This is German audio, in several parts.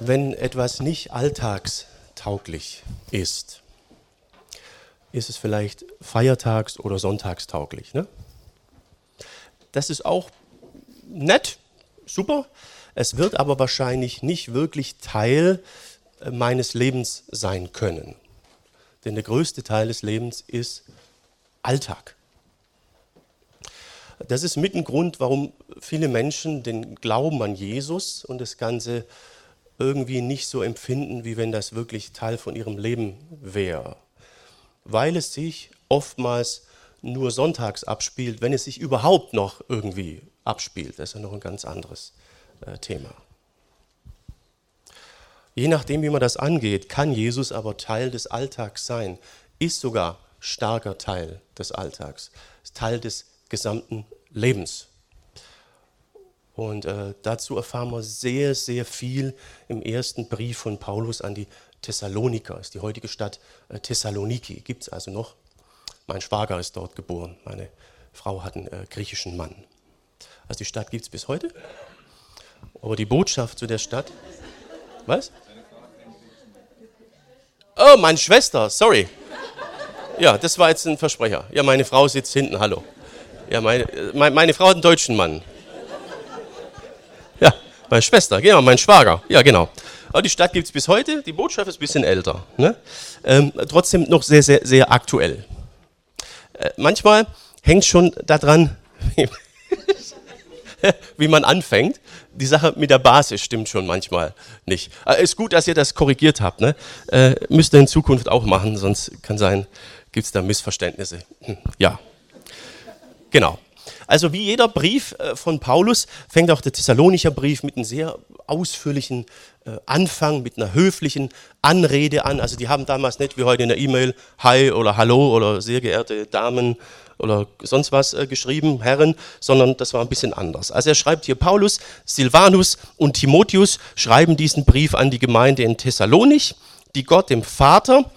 Wenn etwas nicht alltagstauglich ist, ist es vielleicht feiertags- oder sonntagstauglich. Ne? Das ist auch nett, super. Es wird aber wahrscheinlich nicht wirklich Teil äh, meines Lebens sein können. Denn der größte Teil des Lebens ist Alltag. Das ist mit ein Grund, warum viele Menschen den Glauben an Jesus und das Ganze irgendwie nicht so empfinden, wie wenn das wirklich Teil von ihrem Leben wäre. Weil es sich oftmals nur sonntags abspielt, wenn es sich überhaupt noch irgendwie abspielt. Das ist ja noch ein ganz anderes äh, Thema. Je nachdem, wie man das angeht, kann Jesus aber Teil des Alltags sein, ist sogar starker Teil des Alltags, Teil des gesamten Lebens. Und äh, dazu erfahren wir sehr, sehr viel im ersten Brief von Paulus an die Thessaloniker, ist die heutige Stadt äh, Thessaloniki, gibt es also noch. Mein Schwager ist dort geboren, meine Frau hat einen äh, griechischen Mann. Also die Stadt gibt es bis heute. Aber die Botschaft zu der Stadt, was? Oh, meine Schwester, sorry. Ja, das war jetzt ein Versprecher. Ja, meine Frau sitzt hinten, hallo. Ja, meine, meine Frau hat einen deutschen Mann. Meine Schwester, genau, mein Schwager. Ja, genau. Die Stadt gibt es bis heute, die Botschaft ist ein bisschen älter. Ne? Ähm, trotzdem noch sehr, sehr, sehr aktuell. Äh, manchmal hängt schon daran, wie man anfängt. Die Sache mit der Basis stimmt schon manchmal nicht. Aber ist gut, dass ihr das korrigiert habt. Ne? Äh, müsst ihr in Zukunft auch machen, sonst kann sein, gibt es da Missverständnisse. Hm, ja. Genau. Also wie jeder Brief äh, von Paulus fängt auch der Thessalonicher Brief mit einem sehr ausführlichen äh, Anfang, mit einer höflichen Anrede an. Also die haben damals nicht wie heute in der E-Mail Hi oder Hallo oder sehr geehrte Damen oder sonst was äh, geschrieben, Herren, sondern das war ein bisschen anders. Also er schreibt hier Paulus, Silvanus und Timotheus schreiben diesen Brief an die Gemeinde in Thessalonich, die Gott dem Vater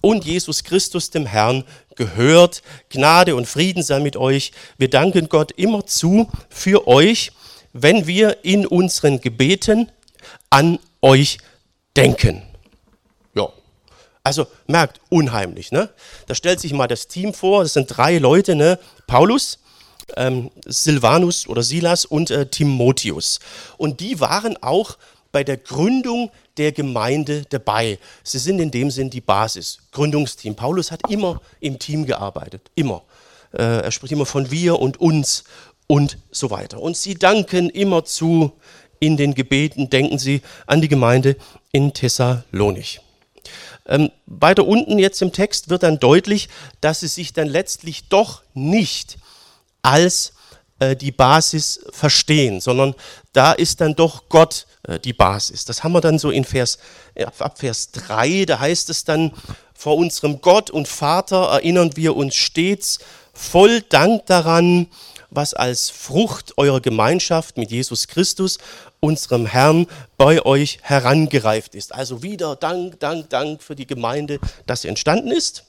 und Jesus Christus dem Herrn gehört. Gnade und Frieden sei mit euch. Wir danken Gott immerzu für euch, wenn wir in unseren Gebeten an euch denken. Ja, also merkt, unheimlich. Ne? Da stellt sich mal das Team vor, das sind drei Leute, ne? Paulus, ähm, Silvanus oder Silas und äh, Timotheus. Und die waren auch bei der Gründung der Gemeinde dabei. Sie sind in dem Sinn die Basis, Gründungsteam. Paulus hat immer im Team gearbeitet, immer. Äh, er spricht immer von wir und uns und so weiter. Und sie danken immer zu in den Gebeten, denken sie an die Gemeinde in Thessalonich. Ähm, weiter unten jetzt im Text wird dann deutlich, dass sie sich dann letztlich doch nicht als äh, die Basis verstehen, sondern da ist dann doch Gott äh, die Basis. Das haben wir dann so in Vers, ab Vers 3, da heißt es dann, vor unserem Gott und Vater erinnern wir uns stets voll Dank daran, was als Frucht eurer Gemeinschaft mit Jesus Christus, unserem Herrn, bei euch herangereift ist. Also wieder Dank, Dank, Dank für die Gemeinde, dass sie entstanden ist.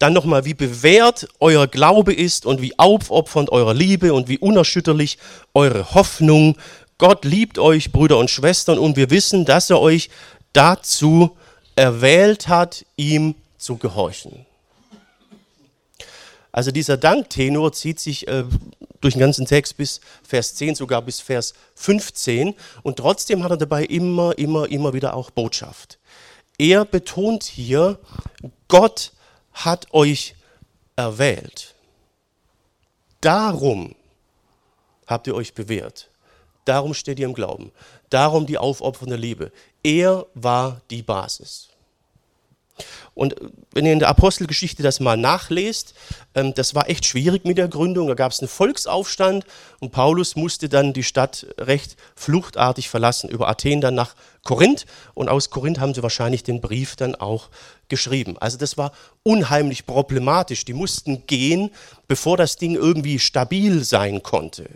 Dann nochmal, wie bewährt euer Glaube ist und wie aufopfernd eure Liebe und wie unerschütterlich eure Hoffnung Gott liebt euch, Brüder und Schwestern, und wir wissen, dass er euch dazu erwählt hat, ihm zu gehorchen. Also dieser Danktenor zieht sich äh, durch den ganzen Text bis Vers 10, sogar bis Vers 15. Und trotzdem hat er dabei immer, immer, immer wieder auch Botschaft. Er betont hier, Gott hat euch erwählt. Darum habt ihr euch bewährt. Darum steht ihr im Glauben. Darum die aufopfernde Liebe. Er war die Basis. Und wenn ihr in der Apostelgeschichte das mal nachlest, ähm, das war echt schwierig mit der Gründung. Da gab es einen Volksaufstand und Paulus musste dann die Stadt recht fluchtartig verlassen, über Athen dann nach Korinth. Und aus Korinth haben sie wahrscheinlich den Brief dann auch geschrieben. Also das war unheimlich problematisch. Die mussten gehen, bevor das Ding irgendwie stabil sein konnte.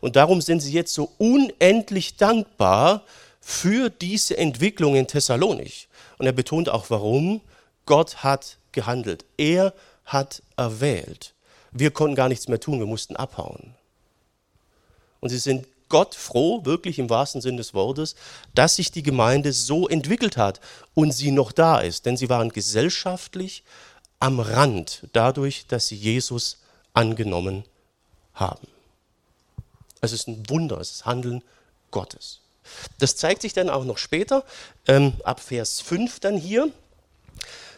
Und darum sind sie jetzt so unendlich dankbar für diese Entwicklung in Thessalonich. Und er betont auch, warum. Gott hat gehandelt. Er hat erwählt. Wir konnten gar nichts mehr tun, wir mussten abhauen. Und sie sind Gott froh, wirklich im wahrsten Sinn des Wortes, dass sich die Gemeinde so entwickelt hat und sie noch da ist. Denn sie waren gesellschaftlich am Rand dadurch, dass sie Jesus angenommen haben. Es ist ein Wunder, es ist Handeln Gottes. Das zeigt sich dann auch noch später, ähm, ab Vers 5 dann hier.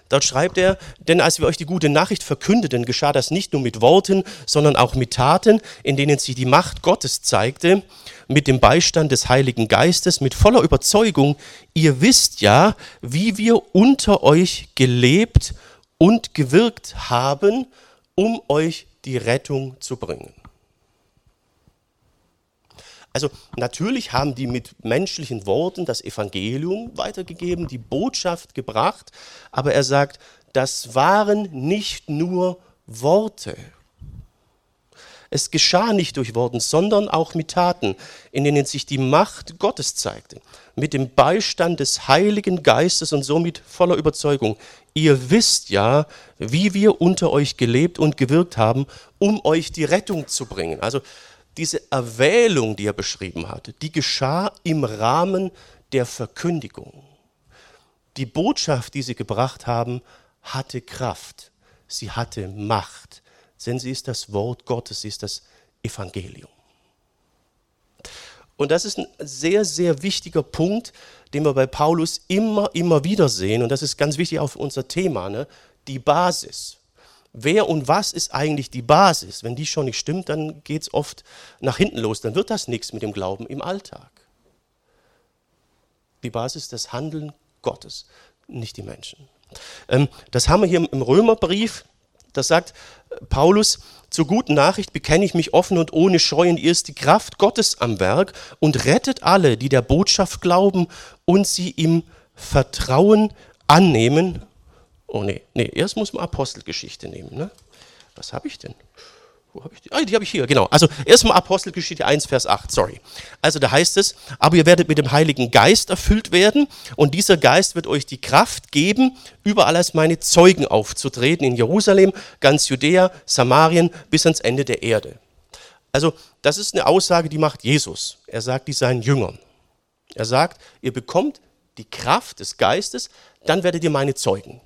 Dort schreibt er, denn als wir euch die gute Nachricht verkündeten, geschah das nicht nur mit Worten, sondern auch mit Taten, in denen sich die Macht Gottes zeigte, mit dem Beistand des Heiligen Geistes, mit voller Überzeugung. Ihr wisst ja, wie wir unter euch gelebt und gewirkt haben, um euch die Rettung zu bringen. Also natürlich haben die mit menschlichen Worten das Evangelium weitergegeben, die Botschaft gebracht, aber er sagt, das waren nicht nur Worte. Es geschah nicht durch Worten, sondern auch mit Taten, in denen sich die Macht Gottes zeigte, mit dem Beistand des Heiligen Geistes und somit voller Überzeugung. Ihr wisst ja, wie wir unter euch gelebt und gewirkt haben, um euch die Rettung zu bringen. Also diese Erwählung, die er beschrieben hatte, die geschah im Rahmen der Verkündigung. Die Botschaft, die sie gebracht haben, hatte Kraft, sie hatte Macht, denn sie ist das Wort Gottes, sie ist das Evangelium. Und das ist ein sehr, sehr wichtiger Punkt, den wir bei Paulus immer, immer wieder sehen. Und das ist ganz wichtig für unser Thema, ne? die Basis wer und was ist eigentlich die Basis? Wenn die schon nicht stimmt, dann geht es oft nach hinten los. Dann wird das nichts mit dem Glauben im Alltag. Die Basis das Handeln Gottes, nicht die Menschen. Ähm, das haben wir hier im Römerbrief. Das sagt Paulus, zur guten Nachricht bekenne ich mich offen und ohne Scheu und ihr ist die Kraft Gottes am Werk und rettet alle, die der Botschaft glauben und sie im Vertrauen annehmen Oh nee, nee, erst muss man Apostelgeschichte nehmen. Ne? Was habe ich denn? Wo habe ich die? Ah, die habe ich hier, genau. Also erstmal Apostelgeschichte 1, Vers 8, sorry. Also da heißt es, aber ihr werdet mit dem Heiligen Geist erfüllt werden und dieser Geist wird euch die Kraft geben, überall als meine Zeugen aufzutreten, in Jerusalem, ganz Judäa, Samarien bis ans Ende der Erde. Also das ist eine Aussage, die macht Jesus. Er sagt die seinen Jüngern. Er sagt, ihr bekommt die Kraft des Geistes, dann werdet ihr meine Zeugen.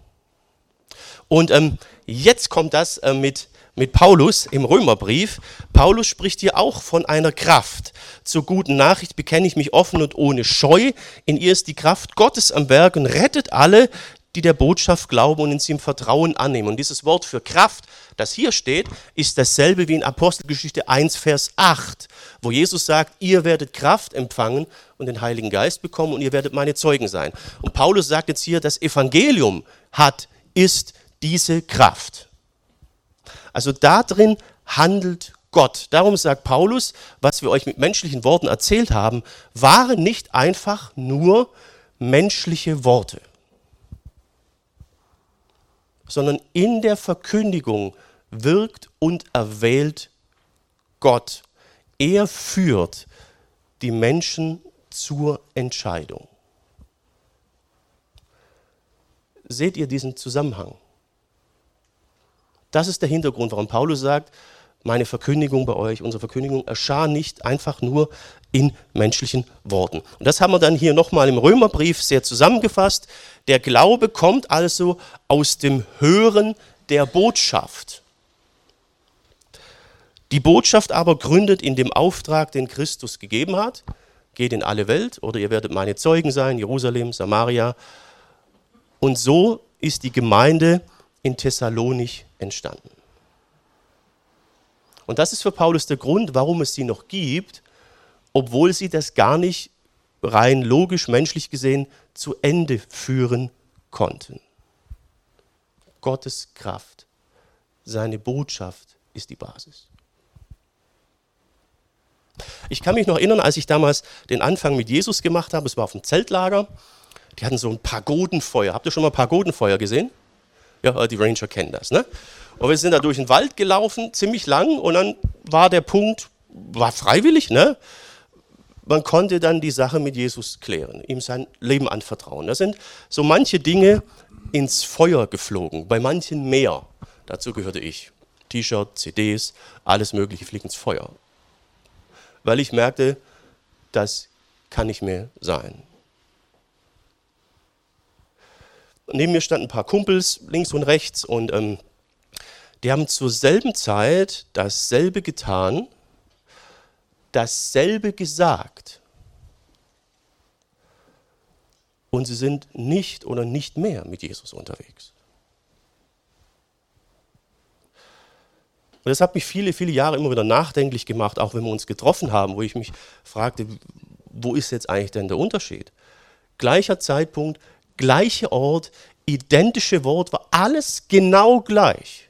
Und ähm, jetzt kommt das äh, mit, mit Paulus im Römerbrief. Paulus spricht hier auch von einer Kraft. Zur guten Nachricht bekenne ich mich offen und ohne Scheu. In ihr ist die Kraft Gottes am Werk und rettet alle, die der Botschaft glauben und in sie im Vertrauen annehmen. Und dieses Wort für Kraft, das hier steht, ist dasselbe wie in Apostelgeschichte 1, Vers 8, wo Jesus sagt, ihr werdet Kraft empfangen und den Heiligen Geist bekommen und ihr werdet meine Zeugen sein. Und Paulus sagt jetzt hier, das Evangelium hat, ist diese Kraft. Also darin handelt Gott. Darum sagt Paulus, was wir euch mit menschlichen Worten erzählt haben, waren nicht einfach nur menschliche Worte, sondern in der Verkündigung wirkt und erwählt Gott. Er führt die Menschen zur Entscheidung. Seht ihr diesen Zusammenhang? Das ist der Hintergrund, warum Paulus sagt, meine Verkündigung bei euch, unsere Verkündigung erschah nicht einfach nur in menschlichen Worten. Und das haben wir dann hier nochmal im Römerbrief sehr zusammengefasst. Der Glaube kommt also aus dem Hören der Botschaft. Die Botschaft aber gründet in dem Auftrag, den Christus gegeben hat. Geht in alle Welt oder ihr werdet meine Zeugen sein, Jerusalem, Samaria. Und so ist die Gemeinde in Thessalonich entstanden. Und das ist für Paulus der Grund, warum es sie noch gibt, obwohl sie das gar nicht rein logisch, menschlich gesehen zu Ende führen konnten. Gottes Kraft, seine Botschaft ist die Basis. Ich kann mich noch erinnern, als ich damals den Anfang mit Jesus gemacht habe, es war auf dem Zeltlager, die hatten so ein Pagodenfeuer. Habt ihr schon mal Pagodenfeuer gesehen? Ja, die Ranger kennen das. Ne? Und wir sind da durch den Wald gelaufen, ziemlich lang, und dann war der Punkt, war freiwillig, ne? Man konnte dann die Sache mit Jesus klären, ihm sein Leben anvertrauen. Da sind so manche Dinge ins Feuer geflogen, bei manchen mehr. Dazu gehörte ich. T-Shirt, CDs, alles Mögliche fliegt ins Feuer. Weil ich merkte, das kann nicht mehr sein. Neben mir standen ein paar Kumpels links und rechts und ähm, die haben zur selben Zeit dasselbe getan, dasselbe gesagt. Und sie sind nicht oder nicht mehr mit Jesus unterwegs. Und das hat mich viele, viele Jahre immer wieder nachdenklich gemacht, auch wenn wir uns getroffen haben, wo ich mich fragte, wo ist jetzt eigentlich denn der Unterschied? Gleicher Zeitpunkt, gleicher Ort, identische Wort, war alles genau gleich.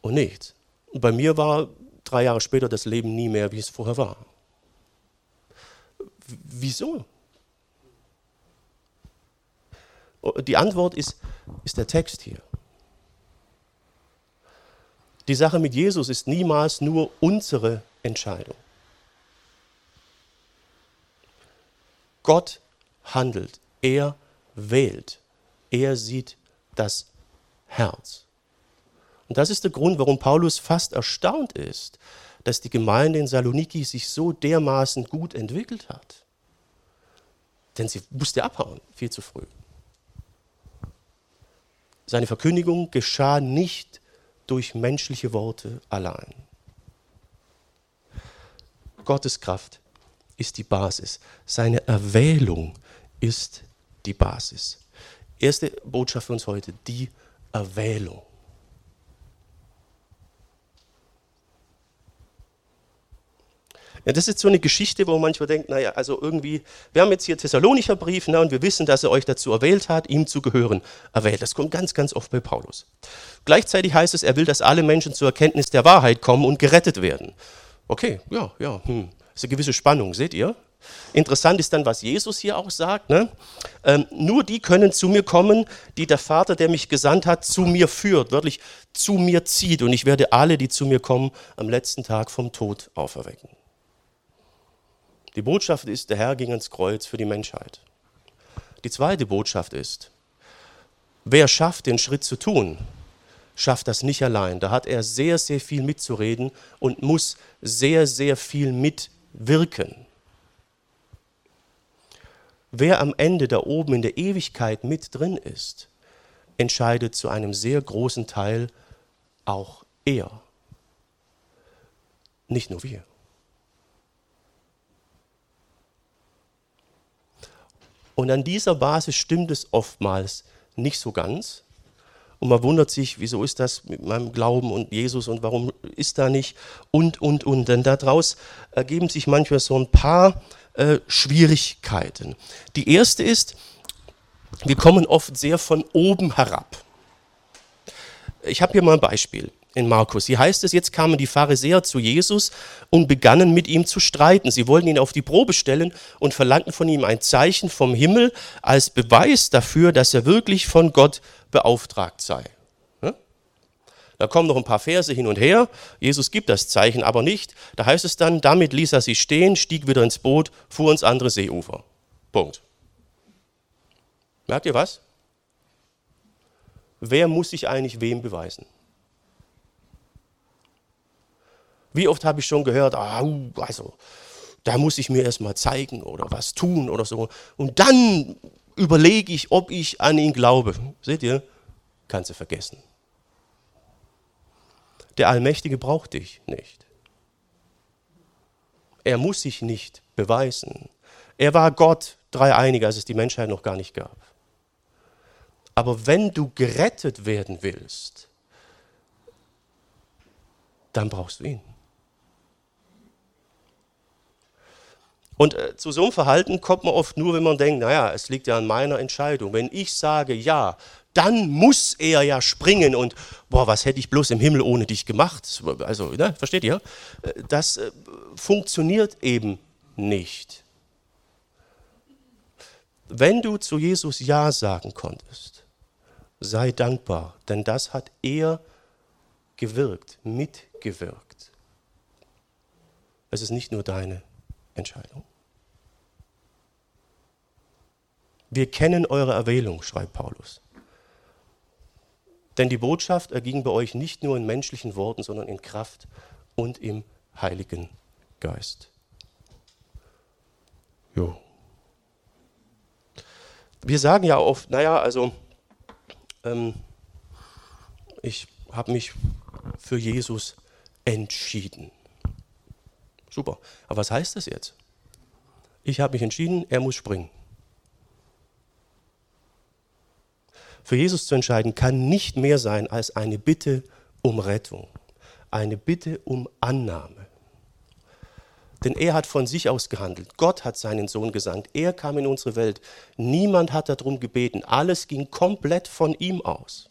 Und nichts. Und bei mir war drei Jahre später das Leben nie mehr, wie es vorher war. Wieso? Die Antwort ist, ist der Text hier. Die Sache mit Jesus ist niemals nur unsere Entscheidung. Gott handelt, er wählt, er sieht das Herz. Und das ist der Grund, warum Paulus fast erstaunt ist, dass die Gemeinde in Saloniki sich so dermaßen gut entwickelt hat. Denn sie musste abhauen, viel zu früh. Seine Verkündigung geschah nicht durch menschliche Worte allein. Gottes Kraft ist die Basis. Seine Erwählung ist die Basis. Erste Botschaft für uns heute, die Erwählung. Ja, das ist so eine Geschichte, wo man manchmal denkt, naja, also irgendwie, wir haben jetzt hier Thessalonicher Brief ne, und wir wissen, dass er euch dazu erwählt hat, ihm zu gehören. Erwählt, das kommt ganz, ganz oft bei Paulus. Gleichzeitig heißt es, er will, dass alle Menschen zur Erkenntnis der Wahrheit kommen und gerettet werden. Okay, ja, ja, hm. Das ist eine gewisse Spannung, seht ihr? Interessant ist dann, was Jesus hier auch sagt. Ne? Ähm, nur die können zu mir kommen, die der Vater, der mich gesandt hat, zu mir führt, wörtlich zu mir zieht. Und ich werde alle, die zu mir kommen, am letzten Tag vom Tod auferwecken. Die Botschaft ist, der Herr ging ans Kreuz für die Menschheit. Die zweite Botschaft ist, wer schafft, den Schritt zu tun, schafft das nicht allein. Da hat er sehr, sehr viel mitzureden und muss sehr, sehr viel mitwirken. Wer am Ende da oben in der Ewigkeit mit drin ist, entscheidet zu einem sehr großen Teil auch er. Nicht nur wir. Und an dieser Basis stimmt es oftmals nicht so ganz. Und man wundert sich, wieso ist das mit meinem Glauben und Jesus und warum ist da nicht und, und, und. Denn daraus ergeben sich manchmal so ein paar äh, Schwierigkeiten. Die erste ist, wir kommen oft sehr von oben herab. Ich habe hier mal ein Beispiel in Markus. Hier heißt es, jetzt kamen die Pharisäer zu Jesus und begannen mit ihm zu streiten. Sie wollten ihn auf die Probe stellen und verlangten von ihm ein Zeichen vom Himmel als Beweis dafür, dass er wirklich von Gott beauftragt sei. Da kommen noch ein paar Verse hin und her. Jesus gibt das Zeichen aber nicht. Da heißt es dann, damit ließ er sie stehen, stieg wieder ins Boot, fuhr ins andere Seeufer. Punkt. Merkt ihr was? Wer muss sich eigentlich wem beweisen? Wie oft habe ich schon gehört, ah, also, da muss ich mir erstmal zeigen oder was tun oder so. Und dann überlege ich, ob ich an ihn glaube. Seht ihr? Kannst du vergessen. Der Allmächtige braucht dich nicht. Er muss sich nicht beweisen. Er war Gott, dreieinig, als es die Menschheit noch gar nicht gab. Aber wenn du gerettet werden willst, dann brauchst du ihn. Und äh, zu so einem Verhalten kommt man oft nur, wenn man denkt, naja, es liegt ja an meiner Entscheidung. Wenn ich sage ja, dann muss er ja springen und, boah, was hätte ich bloß im Himmel ohne dich gemacht? Also, ne, versteht ihr? Äh, das äh, funktioniert eben nicht. Wenn du zu Jesus Ja sagen konntest, sei dankbar, denn das hat er gewirkt, mitgewirkt. Es ist nicht nur deine Entscheidung. Wir kennen eure Erwählung, schreibt Paulus. Denn die Botschaft erging bei euch nicht nur in menschlichen Worten, sondern in Kraft und im Heiligen Geist. Jo. Wir sagen ja oft, naja, also ähm, ich habe mich für Jesus entschieden. Super. Aber was heißt das jetzt? Ich habe mich entschieden, er muss springen. Für Jesus zu entscheiden kann nicht mehr sein als eine Bitte um Rettung, eine Bitte um Annahme. Denn er hat von sich aus gehandelt. Gott hat seinen Sohn gesandt. Er kam in unsere Welt. Niemand hat darum gebeten. Alles ging komplett von ihm aus.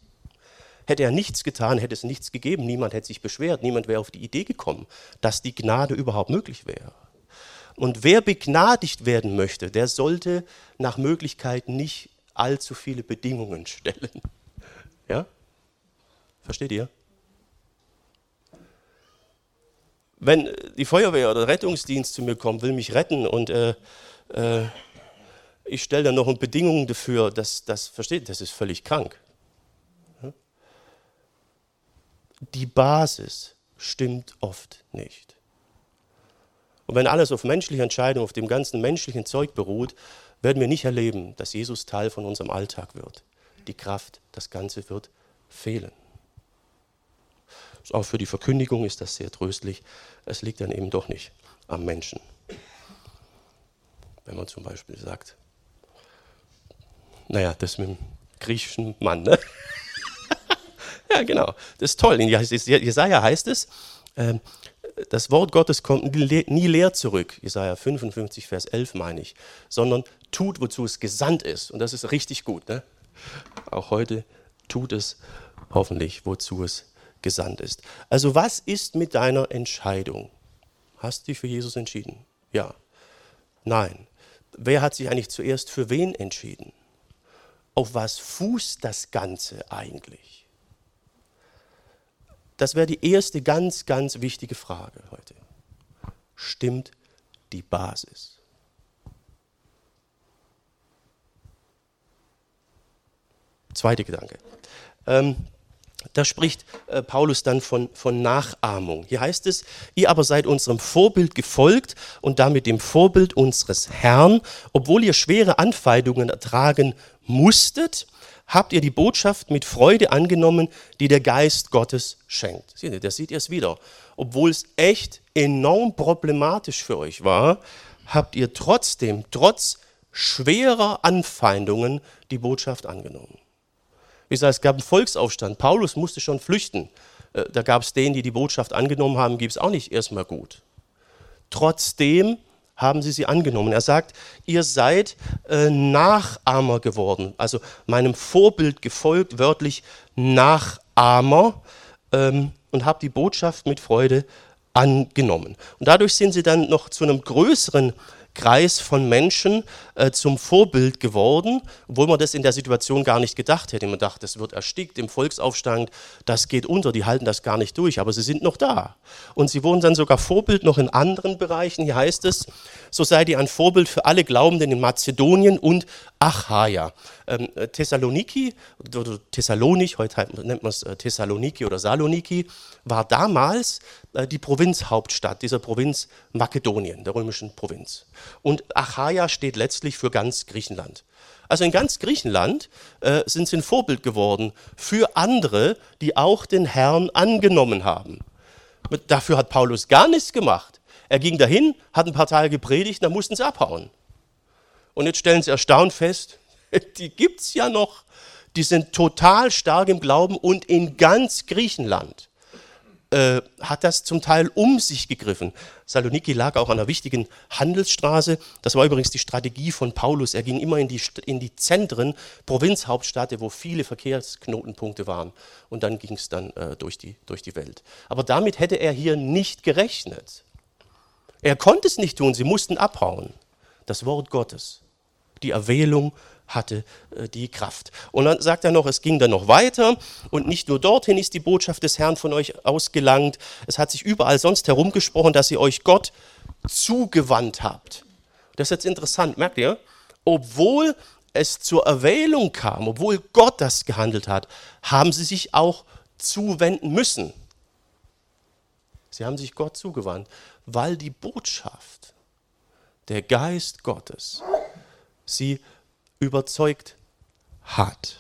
Hätte er nichts getan, hätte es nichts gegeben. Niemand hätte sich beschwert. Niemand wäre auf die Idee gekommen, dass die Gnade überhaupt möglich wäre. Und wer begnadigt werden möchte, der sollte nach Möglichkeit nicht allzu viele Bedingungen stellen. Ja? Versteht ihr? Wenn die Feuerwehr oder der Rettungsdienst zu mir kommt, will mich retten und äh, äh, ich stelle dann noch Bedingungen dafür, dass das versteht, das ist völlig krank. Die Basis stimmt oft nicht. Und wenn alles auf menschliche Entscheidungen, auf dem ganzen menschlichen Zeug beruht, werden wir nicht erleben, dass Jesus Teil von unserem Alltag wird. Die Kraft, das Ganze wird fehlen. Auch für die Verkündigung ist das sehr tröstlich. Es liegt dann eben doch nicht am Menschen. Wenn man zum Beispiel sagt, naja, das mit dem griechischen Mann, ne? ja, genau, das ist toll. In Jesaja heißt es, ähm, das Wort Gottes kommt nie leer zurück, Jesaja 55, Vers 11 meine ich, sondern tut, wozu es gesandt ist. Und das ist richtig gut. Ne? Auch heute tut es hoffentlich, wozu es gesandt ist. Also was ist mit deiner Entscheidung? Hast du dich für Jesus entschieden? Ja. Nein. Wer hat sich eigentlich zuerst für wen entschieden? Auf was fußt das Ganze eigentlich? Das wäre die erste ganz, ganz wichtige Frage heute. Stimmt die Basis? Zweiter Gedanke. Ähm, da spricht äh, Paulus dann von, von Nachahmung. Hier heißt es, ihr aber seid unserem Vorbild gefolgt und damit dem Vorbild unseres Herrn, obwohl ihr schwere Anfeindungen ertragen musstet, habt ihr die Botschaft mit Freude angenommen, die der Geist Gottes schenkt. Seht ihr, da seht ihr es wieder. Obwohl es echt enorm problematisch für euch war, habt ihr trotzdem, trotz schwerer Anfeindungen, die Botschaft angenommen. Wie gesagt, es gab einen Volksaufstand. Paulus musste schon flüchten. Äh, da gab es denen, die die Botschaft angenommen haben, gibt es auch nicht erstmal gut. Trotzdem haben sie sie angenommen. Er sagt, ihr seid äh, Nachahmer geworden, also meinem Vorbild gefolgt, wörtlich Nachahmer ähm, und habt die Botschaft mit Freude angenommen. Und dadurch sind sie dann noch zu einem größeren Kreis von Menschen äh, zum Vorbild geworden, obwohl man das in der Situation gar nicht gedacht hätte. Man dachte, es wird erstickt im Volksaufstand, das geht unter, die halten das gar nicht durch, aber sie sind noch da. Und sie wurden dann sogar Vorbild noch in anderen Bereichen. Hier heißt es, so seid ihr ein Vorbild für alle Glaubenden in Mazedonien und Achaia. Ähm, Thessaloniki, oder Thessalonich, heute nennt man es äh, Thessaloniki oder Saloniki, war damals äh, die Provinzhauptstadt dieser Provinz Makedonien, der römischen Provinz. Und Achaia steht letztlich für ganz Griechenland. Also in ganz Griechenland äh, sind sie ein Vorbild geworden für andere, die auch den Herrn angenommen haben. Dafür hat Paulus gar nichts gemacht. Er ging dahin, hat ein paar Tage gepredigt, dann mussten sie abhauen. Und jetzt stellen sie erstaunt fest, die gibt es ja noch. Die sind total stark im Glauben und in ganz Griechenland äh, hat das zum Teil um sich gegriffen. Saloniki lag auch an einer wichtigen Handelsstraße. Das war übrigens die Strategie von Paulus. Er ging immer in die, in die Zentren, Provinzhauptstädte, wo viele Verkehrsknotenpunkte waren. Und dann ging es dann äh, durch, die, durch die Welt. Aber damit hätte er hier nicht gerechnet. Er konnte es nicht tun, sie mussten abhauen. Das Wort Gottes, die Erwählung hatte äh, die Kraft. Und dann sagt er noch, es ging dann noch weiter und nicht nur dorthin ist die Botschaft des Herrn von euch ausgelangt, es hat sich überall sonst herumgesprochen, dass ihr euch Gott zugewandt habt. Das ist jetzt interessant, merkt ihr? Obwohl es zur Erwählung kam, obwohl Gott das gehandelt hat, haben sie sich auch zuwenden müssen. Sie haben sich Gott zugewandt, weil die Botschaft der Geist Gottes sie überzeugt hat.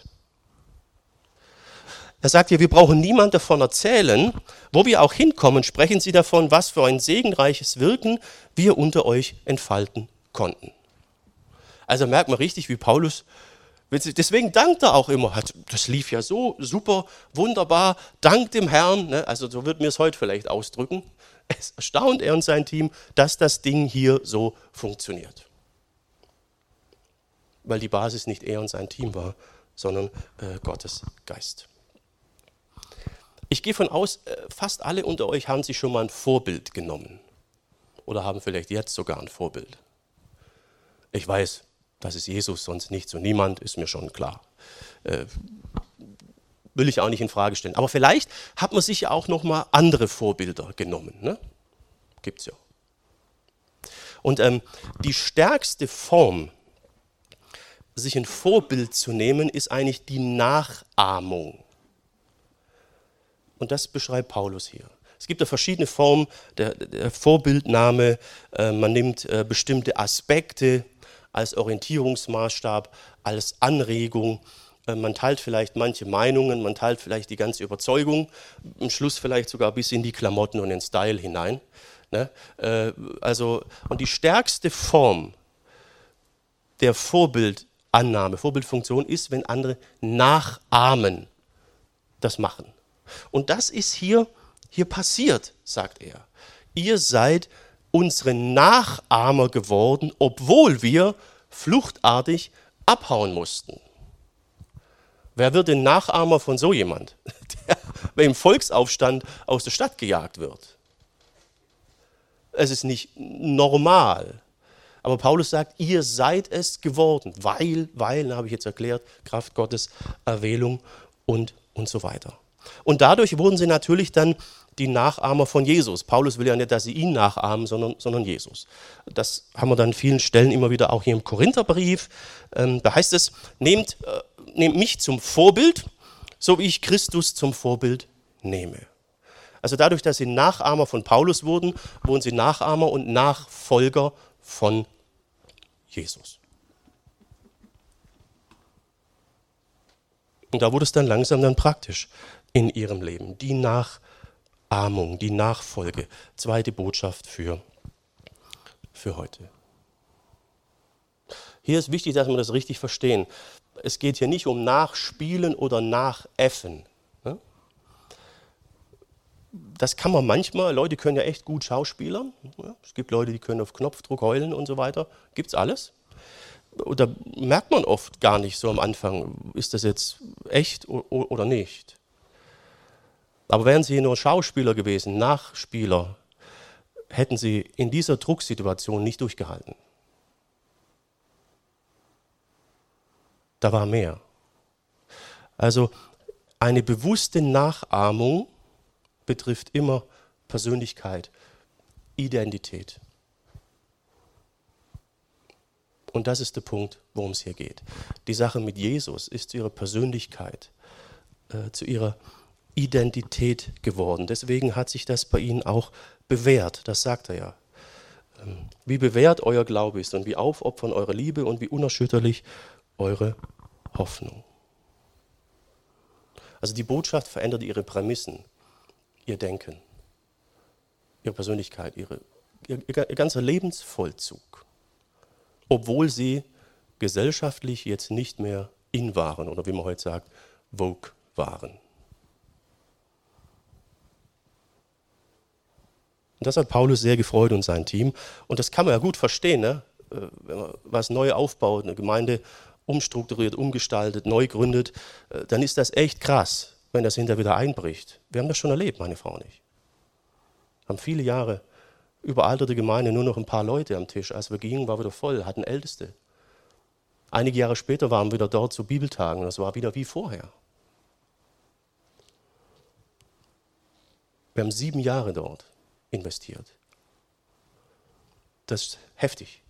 Er sagt hier, wir brauchen niemand davon erzählen. Wo wir auch hinkommen, sprechen Sie davon, was für ein segenreiches Wirken wir unter euch entfalten konnten. Also merkt man richtig, wie Paulus, deswegen dankt er auch immer. Das lief ja so super, wunderbar, dank dem Herrn. Ne? Also so wird mir es heute vielleicht ausdrücken. Es erstaunt er und sein Team, dass das Ding hier so funktioniert. Weil die Basis nicht er und sein Team war, sondern äh, Gottes Geist. Ich gehe von aus, äh, fast alle unter euch haben sich schon mal ein Vorbild genommen. Oder haben vielleicht jetzt sogar ein Vorbild. Ich weiß, das ist Jesus, sonst nichts und niemand, ist mir schon klar. Äh, will ich auch nicht in Frage stellen. Aber vielleicht hat man sich ja auch noch mal andere Vorbilder genommen. Ne? Gibt's ja. Und ähm, die stärkste Form, sich ein Vorbild zu nehmen, ist eigentlich die Nachahmung. Und das beschreibt Paulus hier. Es gibt ja verschiedene Formen der, der Vorbildnahme. Äh, man nimmt äh, bestimmte Aspekte als Orientierungsmaßstab, als Anregung. Äh, man teilt vielleicht manche Meinungen, man teilt vielleicht die ganze Überzeugung, am Schluss vielleicht sogar bis in die Klamotten und den Style hinein. Ne? Äh, also, und die stärkste Form der Vorbildannahme, Vorbildfunktion ist, wenn andere nachahmen, das machen. Und das ist hier, hier passiert, sagt er. Ihr seid unsere Nachahmer geworden, obwohl wir fluchtartig abhauen mussten. Wer wird denn Nachahmer von so jemand, der im Volksaufstand aus der Stadt gejagt wird? Es ist nicht normal. Aber Paulus sagt, ihr seid es geworden, weil, weil, habe ich jetzt erklärt, Kraft Gottes, Erwählung und, und so weiter. Und dadurch wurden sie natürlich dann die Nachahmer von Jesus. Paulus will ja nicht, dass sie ihn nachahmen, sondern, sondern Jesus. Das haben wir dann an vielen Stellen immer wieder auch hier im Korintherbrief. Ähm, da heißt es, nehmt, äh, nehmt mich zum Vorbild, so wie ich Christus zum Vorbild nehme. Also dadurch, dass sie Nachahmer von Paulus wurden, wurden sie Nachahmer und Nachfolger von Jesus. Und da wurde es dann langsam dann praktisch in ihrem Leben. Die Nachahmung, die Nachfolge. Zweite Botschaft für, für heute. Hier ist wichtig, dass wir das richtig verstehen. Es geht hier nicht um Nachspielen oder Nachäffen. Ne? Das kann man manchmal, Leute können ja echt gut schauspielern. Es gibt Leute, die können auf Knopfdruck heulen und so weiter. Gibt es alles. Da merkt man oft gar nicht so am Anfang, ist das jetzt echt oder nicht. Aber wären sie nur Schauspieler gewesen, Nachspieler, hätten sie in dieser Drucksituation nicht durchgehalten. Da war mehr. Also eine bewusste Nachahmung betrifft immer Persönlichkeit, Identität. Und das ist der Punkt, worum es hier geht. Die Sache mit Jesus ist zu ihrer Persönlichkeit, äh, zu ihrer Identität geworden. Deswegen hat sich das bei ihnen auch bewährt. Das sagt er ja. Ähm, wie bewährt euer Glaube ist und wie aufopfern eure Liebe und wie unerschütterlich eure Hoffnung. Also die Botschaft verändert ihre Prämissen, ihr Denken, ihre Persönlichkeit, ihre, ihr, ihr ganzer Lebensvollzug, obwohl sie gesellschaftlich jetzt nicht mehr in waren oder wie man heute sagt, vogue waren. Und das hat Paulus sehr gefreut und sein Team. Und das kann man ja gut verstehen, ne? Äh, wenn man was neu aufbaut, eine Gemeinde umstrukturiert, umgestaltet, neu gründet, äh, dann ist das echt krass, wenn das hinterher wieder einbricht. Wir haben das schon erlebt, meine Frau und ich. Haben viele Jahre überalterte Gemeinde, nur noch ein paar Leute am Tisch. Als wir gingen, war wieder voll, hatten Älteste. Einige Jahre später waren wir wieder dort zu Bibeltagen und es war wieder wie vorher. Wir haben sieben Jahre dort investiert. Das ist heftig.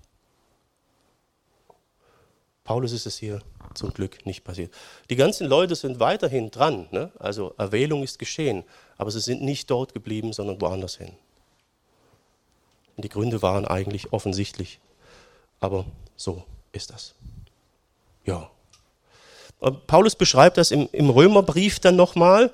Paulus ist es hier zum Glück nicht passiert. Die ganzen Leute sind weiterhin dran. Ne? Also Erwählung ist geschehen, aber sie sind nicht dort geblieben, sondern woanders hin. Und die Gründe waren eigentlich offensichtlich. aber so ist das. Ja. Paulus beschreibt das im, im Römerbrief dann nochmal.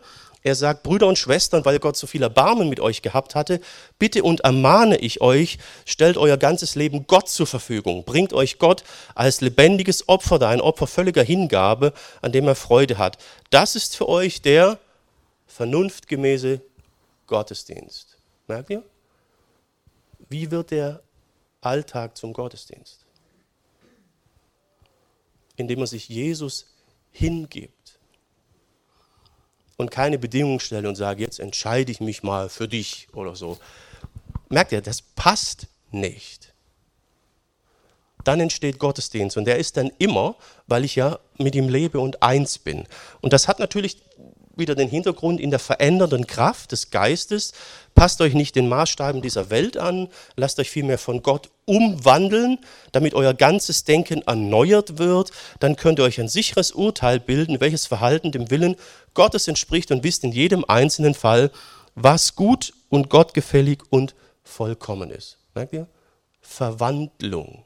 Er sagt, Brüder und Schwestern, weil Gott so viel Erbarmen mit euch gehabt hatte, bitte und ermahne ich euch, stellt euer ganzes Leben Gott zur Verfügung. Bringt euch Gott als lebendiges Opfer da, ein Opfer völliger Hingabe, an dem er Freude hat. Das ist für euch der vernunftgemäße Gottesdienst. Merkt ihr? Wie wird der Alltag zum Gottesdienst? Indem er sich Jesus hingibt und keine Bedingungen stelle und sage, jetzt entscheide ich mich mal für dich oder so. Merkt ihr, das passt nicht. Dann entsteht Gottesdienst und der ist dann immer, weil ich ja mit ihm lebe und eins bin. Und das hat natürlich wieder den Hintergrund in der verändernden Kraft des Geistes. Passt euch nicht den Maßstaben dieser Welt an, lasst euch vielmehr von Gott umwandeln, damit euer ganzes Denken erneuert wird. Dann könnt ihr euch ein sicheres Urteil bilden, welches Verhalten dem Willen Gottes entspricht und wisst in jedem einzelnen Fall, was gut und gottgefällig und vollkommen ist. Merkt ihr? Verwandlung.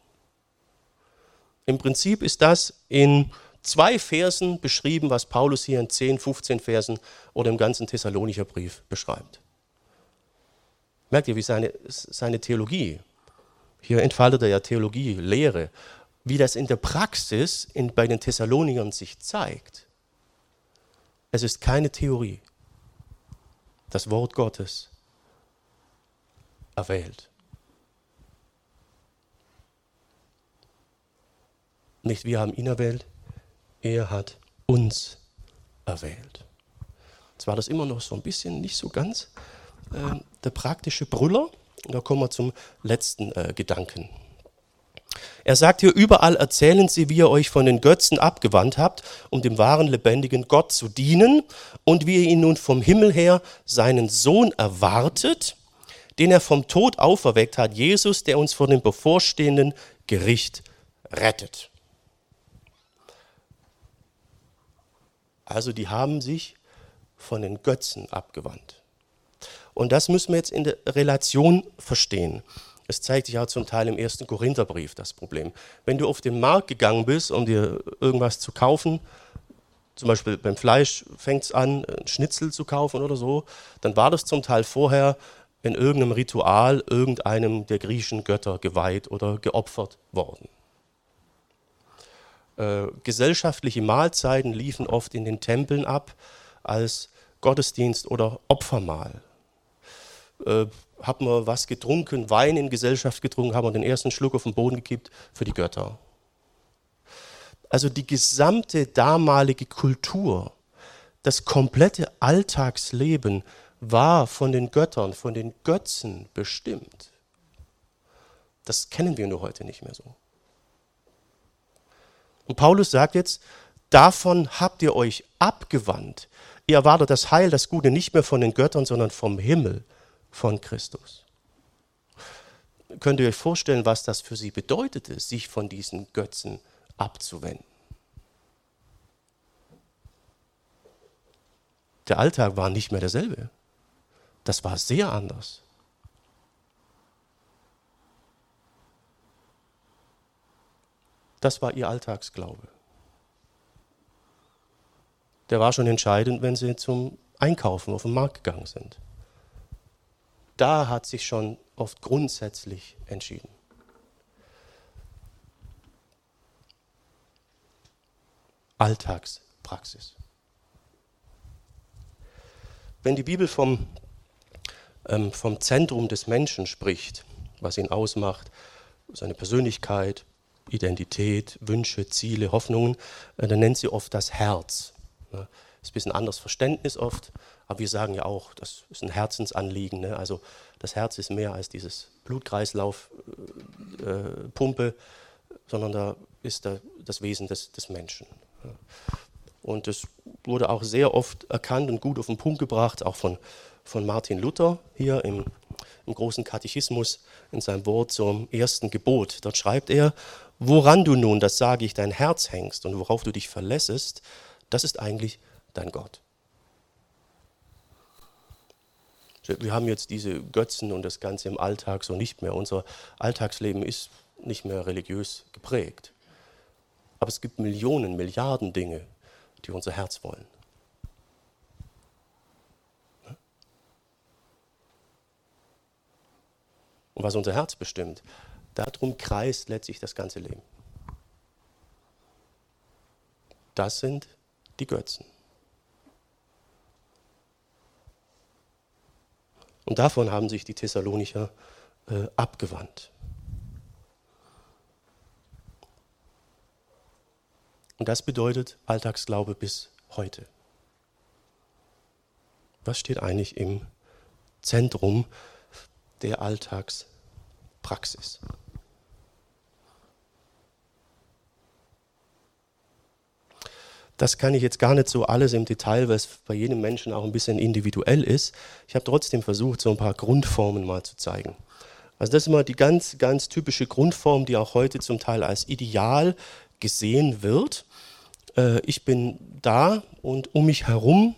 Im Prinzip ist das in zwei Versen beschrieben, was Paulus hier in 10, 15 Versen oder im ganzen Thessalonicher Brief beschreibt. Merkt ihr, wie seine, seine Theologie, hier entfaltet er ja Theologie, Lehre, wie das in der Praxis in, bei den Thessaloniern sich zeigt. Es ist keine Theorie. Das Wort Gottes erwählt. Nicht wir haben ihn erwählt, er hat uns erwählt. Jetzt war das immer noch so ein bisschen nicht so ganz äh, der praktische Brüller. Und da kommen wir zum letzten äh, Gedanken. Er sagt hier, überall erzählen sie, wie ihr euch von den Götzen abgewandt habt, um dem wahren, lebendigen Gott zu dienen und wie ihr ihn nun vom Himmel her seinen Sohn erwartet, den er vom Tod auferweckt hat, Jesus, der uns vor dem bevorstehenden Gericht rettet. Also die haben sich von den Götzen abgewandt. Und das müssen wir jetzt in der Relation verstehen. Es zeigt sich auch zum Teil im ersten Korintherbrief das Problem. Wenn du auf den Markt gegangen bist, um dir irgendwas zu kaufen, zum Beispiel beim Fleisch fängt es an, ein Schnitzel zu kaufen oder so, dann war das zum Teil vorher in irgendeinem Ritual irgendeinem der griechischen Götter geweiht oder geopfert worden. Äh, gesellschaftliche Mahlzeiten liefen oft in den Tempeln ab als Gottesdienst oder Opfermahl. Äh, hat man was getrunken, Wein in Gesellschaft getrunken, haben wir den ersten Schluck auf den Boden gekippt für die Götter. Also die gesamte damalige Kultur, das komplette Alltagsleben war von den Göttern, von den Götzen bestimmt. Das kennen wir nur heute nicht mehr so. Und Paulus sagt jetzt, davon habt ihr euch abgewandt. Ihr erwartet das Heil, das Gute nicht mehr von den Göttern, sondern vom Himmel, von Christus. Könnt ihr euch vorstellen, was das für sie bedeutete, sich von diesen Götzen abzuwenden? Der Alltag war nicht mehr derselbe. Das war sehr anders. Das war ihr Alltagsglaube. Der war schon entscheidend, wenn sie zum Einkaufen auf den Markt gegangen sind. Da hat sich schon oft grundsätzlich entschieden. Alltagspraxis. Wenn die Bibel vom, ähm, vom Zentrum des Menschen spricht, was ihn ausmacht, seine Persönlichkeit, Identität, Wünsche, Ziele, Hoffnungen, äh, dann nennt sie oft das Herz. Ne? Ist ein bisschen anderes Verständnis oft, aber wir sagen ja auch, das ist ein Herzensanliegen. Ne? Also das Herz ist mehr als dieses Blutkreislaufpumpe, äh, sondern da ist da das Wesen des, des Menschen. Und das wurde auch sehr oft erkannt und gut auf den Punkt gebracht, auch von, von Martin Luther hier im, im großen Katechismus in seinem Wort zum ersten Gebot. Dort schreibt er, Woran du nun, das sage ich, dein Herz hängst und worauf du dich verlässest, das ist eigentlich dein Gott. Wir haben jetzt diese Götzen und das Ganze im Alltag so nicht mehr. Unser Alltagsleben ist nicht mehr religiös geprägt. Aber es gibt Millionen, Milliarden Dinge, die unser Herz wollen. Und was unser Herz bestimmt, darum kreist letztlich das ganze Leben. Das sind die Götzen. Und davon haben sich die Thessalonicher äh, abgewandt. Und das bedeutet Alltagsglaube bis heute. Was steht eigentlich im Zentrum der Alltagspraxis? Das kann ich jetzt gar nicht so alles im Detail, weil es bei jedem Menschen auch ein bisschen individuell ist. Ich habe trotzdem versucht, so ein paar Grundformen mal zu zeigen. Also das ist mal die ganz, ganz typische Grundform, die auch heute zum Teil als Ideal gesehen wird. Äh, ich bin da und um mich herum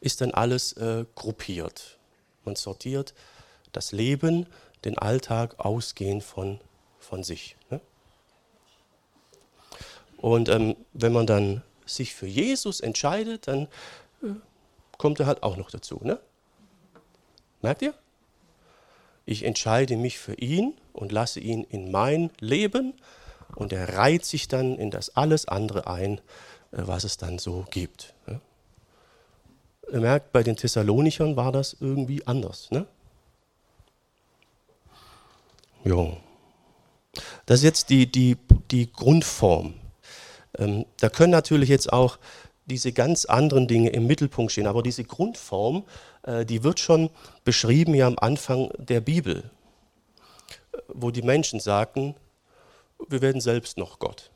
ist dann alles äh, gruppiert. Man sortiert das Leben, den Alltag ausgehend von, von sich. Ne? Und ähm, wenn man dann sich für Jesus entscheidet, dann äh, kommt er halt auch noch dazu. Ne? Merkt ihr? Ich entscheide mich für ihn und lasse ihn in mein Leben und er reiht sich dann in das alles andere ein, äh, was es dann so gibt. Ne? Ihr merkt, bei den Thessalonichern war das irgendwie anders. Ne? Jo. Das ist jetzt die, die, die Grundform. Ähm, da können natürlich jetzt auch diese ganz anderen Dinge im Mittelpunkt stehen, aber diese Grundform, äh, die wird schon beschrieben ja am Anfang der Bibel, wo die Menschen sagten, wir werden selbst noch Gott.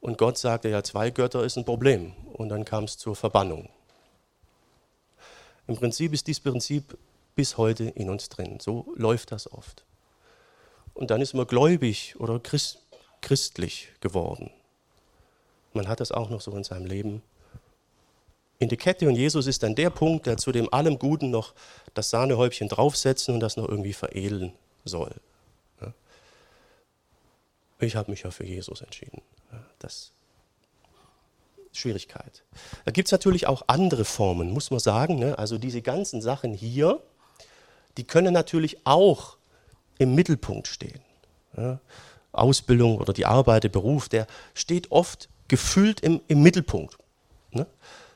Und Gott sagte, ja, zwei Götter ist ein Problem. Und dann kam es zur Verbannung. Im Prinzip ist dieses Prinzip bis heute in uns drin. So läuft das oft. Und dann ist man gläubig oder Christ, christlich geworden. Man hat das auch noch so in seinem Leben in die Kette und Jesus ist dann der Punkt, der zu dem allem Guten noch das Sahnehäubchen draufsetzen und das noch irgendwie veredeln soll. Ich habe mich ja für Jesus entschieden. Das Schwierigkeit. Da gibt es natürlich auch andere Formen, muss man sagen. Ne? Also diese ganzen Sachen hier, die können natürlich auch im Mittelpunkt stehen. Ausbildung oder die Arbeit, der Beruf, der steht oft gefühlt im, im Mittelpunkt. Ne?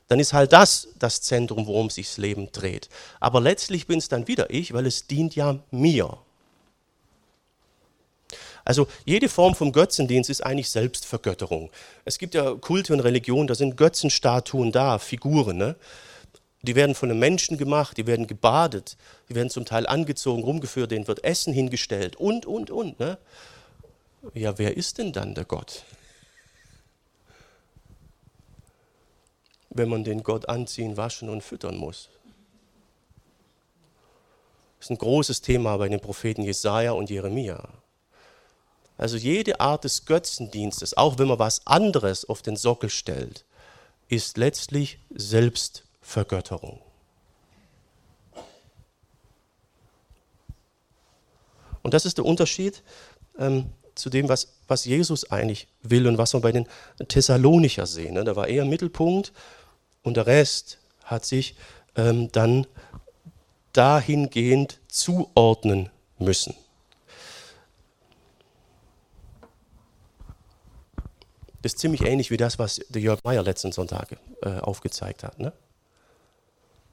Dann ist halt das das Zentrum, worum sich das Leben dreht. Aber letztlich bin es dann wieder ich, weil es dient ja mir. Also jede Form vom Götzendienst ist eigentlich Selbstvergötterung. Es gibt ja Kulte und Religion, da sind Götzenstatuen da, Figuren. Ne? Die werden von einem Menschen gemacht, die werden gebadet, die werden zum Teil angezogen, rumgeführt, denen wird Essen hingestellt und, und, und. Ne? ja, wer ist denn dann der Gott? Wenn man den Gott anziehen, waschen und füttern muss. Das ist ein großes Thema bei den Propheten Jesaja und Jeremia. Also jede Art des Götzendienstes, auch wenn man was anderes auf den Sockel stellt, ist letztlich Selbstvergötterung. Und das ist der Unterschied ähm, zu dem, was, was Jesus eigentlich will und was wir bei den Thessalonicher sehen. Ne? Da war er Mittelpunkt und der Rest hat sich ähm, dann dahingehend zuordnen müssen. Das ist ziemlich ähnlich wie das, was der Jörg Meyer letzten Sonntag äh, aufgezeigt hat. Ne?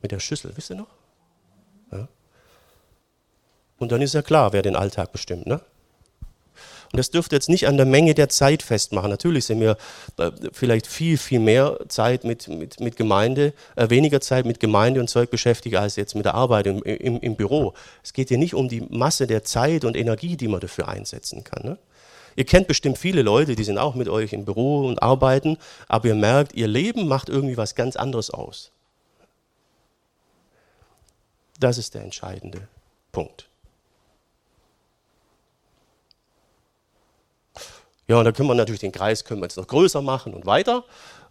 Mit der Schüssel, wisst ihr noch? Ja. Und dann ist ja klar, wer den Alltag bestimmt. Ne? Und das dürfte jetzt nicht an der Menge der Zeit festmachen. Natürlich sind wir äh, vielleicht viel, viel mehr Zeit mit, mit, mit Gemeinde, äh, weniger Zeit mit Gemeinde und Zeug beschäftigt als jetzt mit der Arbeit im, im, im Büro. Es geht hier nicht um die Masse der Zeit und Energie, die man dafür einsetzen kann. Ne? Ihr kennt bestimmt viele Leute, die sind auch mit euch im Büro und arbeiten, aber ihr merkt, ihr Leben macht irgendwie was ganz anderes aus. Das ist der entscheidende Punkt. Ja, und da können wir natürlich den Kreis können wir jetzt noch größer machen und weiter.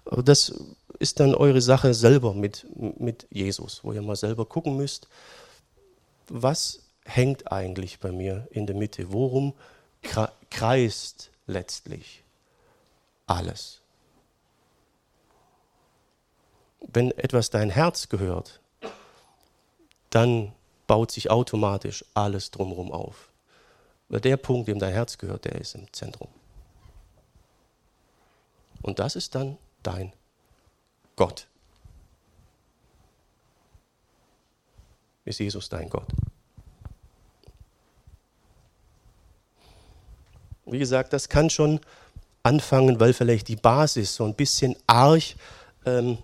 Aber das ist dann eure Sache selber mit, mit Jesus, wo ihr mal selber gucken müsst, was hängt eigentlich bei mir in der Mitte? Worum kreist letztlich alles? Wenn etwas dein Herz gehört, dann baut sich automatisch alles drumherum auf. Weil der Punkt, dem dein Herz gehört, der ist im Zentrum. Und das ist dann dein Gott. Ist Jesus dein Gott? Wie gesagt, das kann schon anfangen, weil vielleicht die Basis so ein bisschen arg ähm,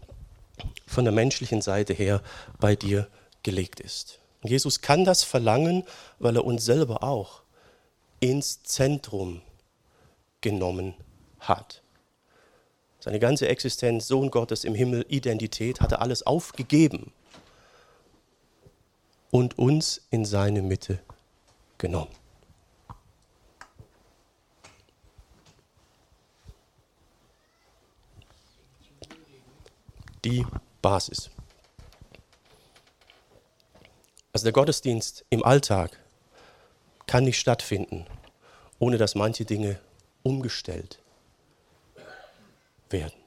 von der menschlichen Seite her bei dir gelegt ist. Jesus kann das verlangen, weil er uns selber auch ins Zentrum genommen hat. Seine ganze Existenz, Sohn Gottes im Himmel, Identität, hat er alles aufgegeben und uns in seine Mitte genommen. Die Basis. Also der Gottesdienst im Alltag kann nicht stattfinden, ohne dass manche Dinge umgestellt werden.